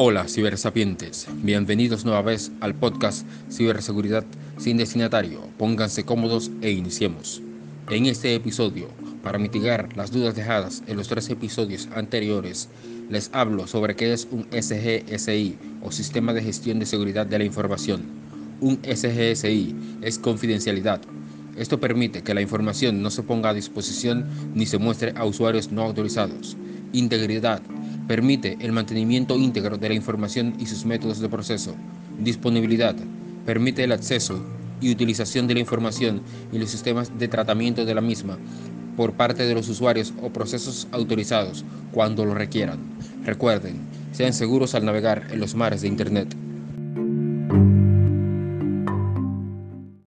Hola cibersapientes, bienvenidos nueva vez al podcast Ciberseguridad sin destinatario. Pónganse cómodos e iniciemos. En este episodio, para mitigar las dudas dejadas en los tres episodios anteriores, les hablo sobre qué es un SGSI o Sistema de Gestión de Seguridad de la Información. Un SGSI es confidencialidad. Esto permite que la información no se ponga a disposición ni se muestre a usuarios no autorizados. Integridad Permite el mantenimiento íntegro de la información y sus métodos de proceso. Disponibilidad. Permite el acceso y utilización de la información y los sistemas de tratamiento de la misma por parte de los usuarios o procesos autorizados cuando lo requieran. Recuerden, sean seguros al navegar en los mares de Internet.